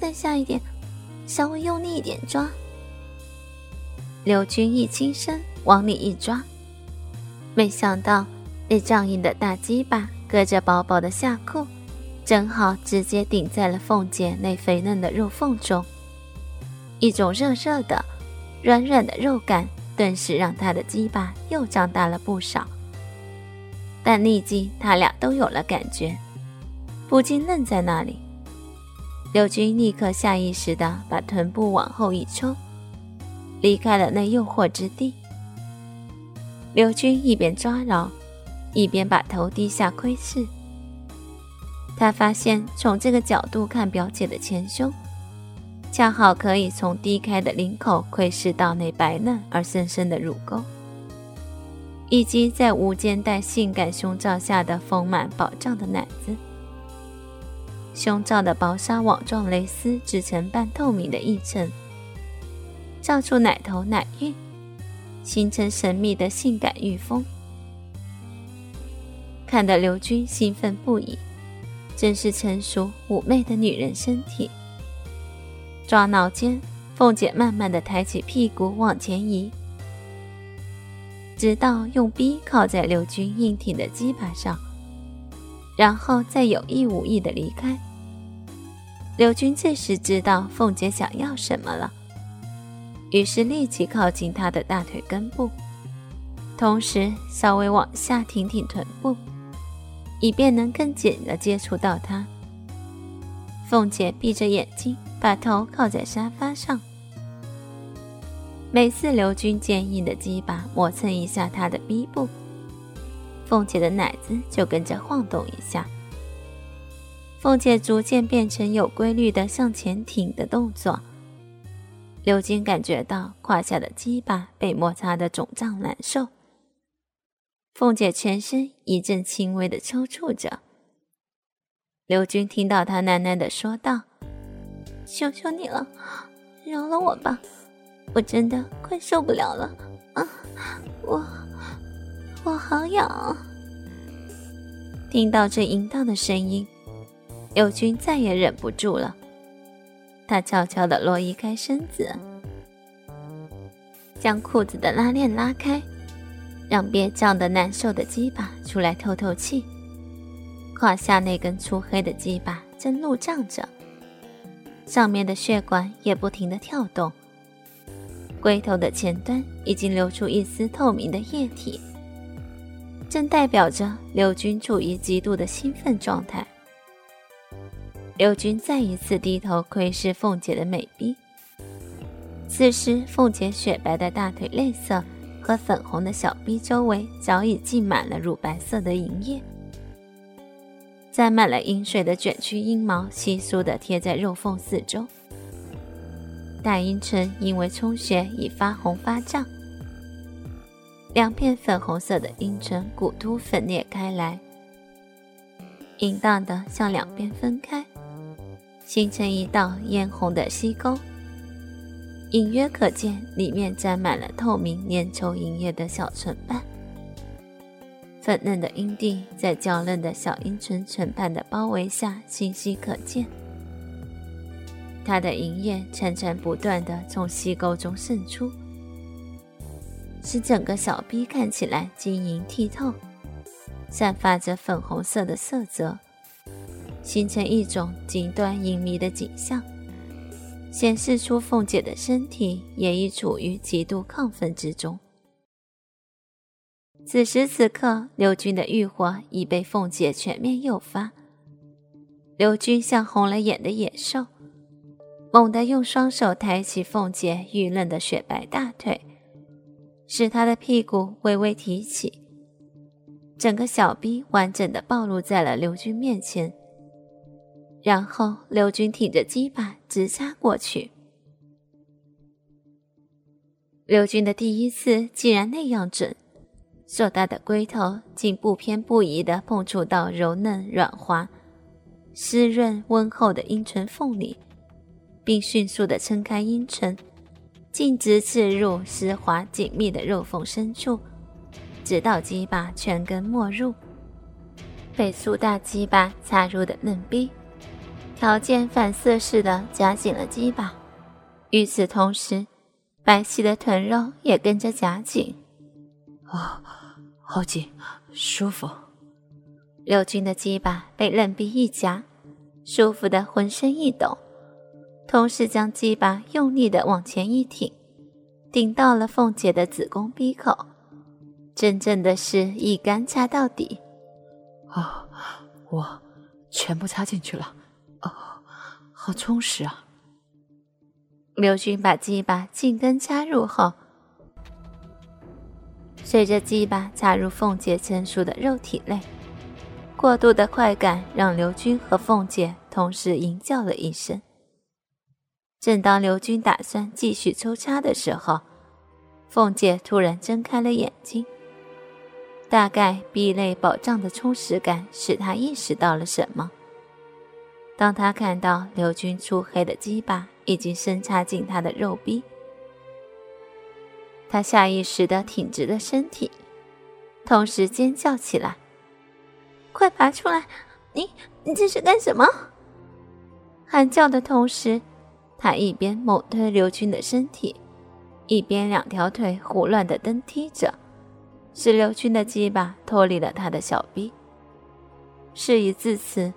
再下一点，稍微用力一点抓。刘军一轻身往里一抓，没想到那仗硬的大鸡巴隔着薄薄的下裤，正好直接顶在了凤姐那肥嫩的肉缝中。一种热热的、软软的肉感，顿时让他的鸡巴又长大了不少。但立即他俩都有了感觉，不禁愣在那里。刘军立刻下意识地把臀部往后一抽，离开了那诱惑之地。刘军一边抓挠，一边把头低下窥视。他发现从这个角度看表姐的前胸。恰好可以从低开的领口窥视到那白嫩而深深的乳沟，以及在无肩带性感胸罩下的丰满饱胀的奶子。胸罩的薄纱网状蕾丝织成半透明的一层，照出奶头奶晕，形成神秘的性感御风。看得刘军兴奋不已，真是成熟妩媚的女人身体。抓挠间，凤姐慢慢的抬起屁股往前移，直到用逼靠在刘军硬挺的鸡巴上，然后再有意无意的离开。刘军这时知道凤姐想要什么了，于是立即靠近她的大腿根部，同时稍微往下挺挺臀部，以便能更紧的接触到她。凤姐闭着眼睛。把头靠在沙发上，每次刘军坚硬的鸡巴磨蹭一下她的逼部，凤姐的奶子就跟着晃动一下。凤姐逐渐变成有规律的向前挺的动作。刘军感觉到胯下的鸡巴被摩擦的肿胀难受，凤姐全身一阵轻微的抽搐着。刘军听到她喃喃的说道。求求你了，饶了我吧！我真的快受不了了啊！我我好痒！听到这淫荡的声音，友军再也忍不住了，他悄悄地挪移开身子，将裤子的拉链拉开，让憋胀的难受的鸡巴出来透透气。胯下那根粗黑的鸡巴正怒胀着。上面的血管也不停地跳动，龟头的前端已经流出一丝透明的液体，正代表着刘军处于极度的兴奋状态。刘军再一次低头窥视凤姐的美臂，此时凤姐雪白的大腿内侧和粉红的小臂周围早已浸满了乳白色的银液。沾满了阴水的卷曲阴毛，稀疏地贴在肉缝四周。大阴唇因为充血已发红发胀，两片粉红色的阴唇骨突分裂开来，淫荡地向两边分开，形成一道嫣红的溪沟，隐约可见里面沾满了透明粘稠银液的小唇瓣。粉嫩的阴蒂在娇嫩的小阴唇唇瓣的包围下清晰可见，它的银液潺潺不断地从溪沟中渗出，使整个小臂看起来晶莹剔透，散发着粉红色的色泽，形成一种极端隐秘的景象，显示出凤姐的身体也已处于极度亢奋之中。此时此刻，刘军的欲火已被凤姐全面诱发。刘军像红了眼的野兽，猛地用双手抬起凤姐玉嫩的雪白大腿，使她的屁股微微提起，整个小臂完整的暴露在了刘军面前。然后，刘军挺着鸡巴直插过去。刘军的第一次竟然那样准。硕大的龟头竟不偏不倚地碰触到柔嫩软滑、湿润温厚的阴唇缝里，并迅速地撑开阴唇，径直刺入湿滑紧密的肉缝深处，直到鸡巴全根没入。被粗大鸡巴插入的嫩逼，条件反射似的夹紧了鸡巴，与此同时，白皙的臀肉也跟着夹紧。啊，好紧，舒服。刘军的鸡巴被嫩逼一夹，舒服的浑身一抖，同时将鸡巴用力的往前一挺，顶到了凤姐的子宫闭口，真正的是一杆插到底。啊，我全部插进去了。哦，好充实啊！刘军把鸡巴进根插入后，随着鸡巴插入凤姐成熟的肉体内，过度的快感让刘军和凤姐同时吟叫了一声。正当刘军打算继续抽插的时候，凤姐突然睁开了眼睛。大概壁内饱胀的充实感使她意识到了什么。当他看到刘军粗黑的鸡巴已经深插进他的肉壁，他下意识地挺直了身体，同时尖叫起来：“快拔出来！你你这是干什么？”喊叫的同时，他一边猛推刘军的身体，一边两条腿胡乱地蹬踢着，使刘军的鸡巴脱离了他的小臂。事已至此。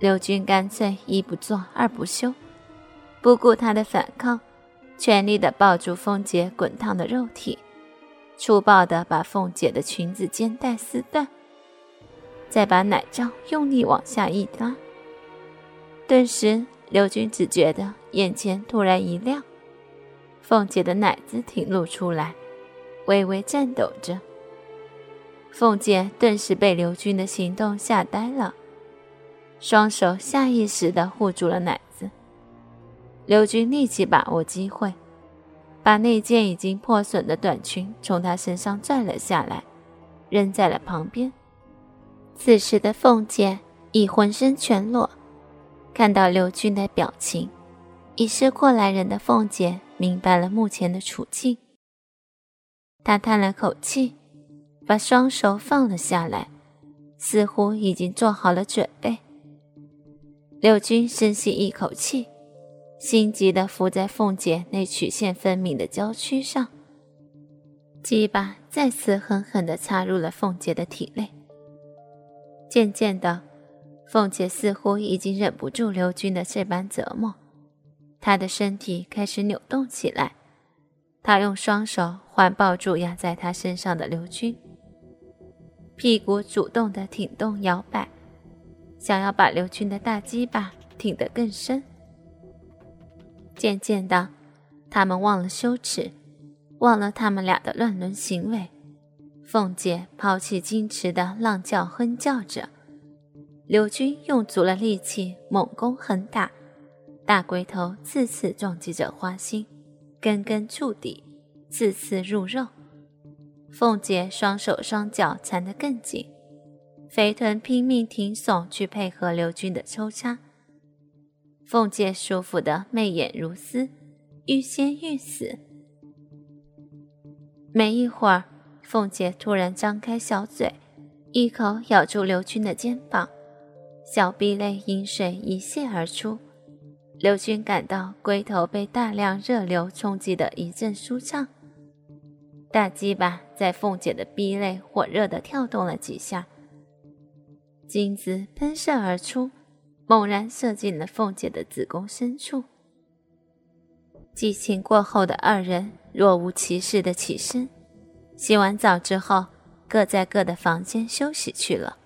刘军干脆一不做二不休，不顾他的反抗，全力的抱住凤姐滚烫的肉体，粗暴的把凤姐的裙子肩带撕断，再把奶罩用力往下一拉。顿时，刘军只觉得眼前突然一亮，凤姐的奶子挺露出来，微微颤抖着。凤姐顿时被刘军的行动吓呆了。双手下意识地护住了奶子，刘军立即把握机会，把那件已经破损的短裙从他身上拽了下来，扔在了旁边。此时的凤姐已浑身全裸，看到刘军的表情，已是过来人的凤姐明白了目前的处境，她叹了口气，把双手放了下来，似乎已经做好了准备。柳军深吸一口气，心急地伏在凤姐那曲线分明的娇躯上，鸡巴再次狠狠地插入了凤姐的体内。渐渐的，凤姐似乎已经忍不住刘军的这般折磨，她的身体开始扭动起来。她用双手环抱住压在她身上的刘军，屁股主动地挺动摇摆。想要把刘军的大鸡巴挺得更深。渐渐的，他们忘了羞耻，忘了他们俩的乱伦行为。凤姐抛弃矜持的浪叫哼叫着，刘军用足了力气猛攻狠打，大龟头次次撞击着花心，根根触底，次次入肉。凤姐双手双脚缠得更紧。肥臀拼命挺耸，去配合刘军的抽插。凤姐舒服的媚眼如丝，欲仙欲死。没一会儿，凤姐突然张开小嘴，一口咬住刘军的肩膀，小臂内阴水一泻而出。刘军感到龟头被大量热流冲击的一阵舒畅，大鸡巴在凤姐的臂内火热的跳动了几下。精子喷射而出，猛然射进了凤姐的子宫深处。激情过后的二人若无其事的起身，洗完澡之后，各在各的房间休息去了。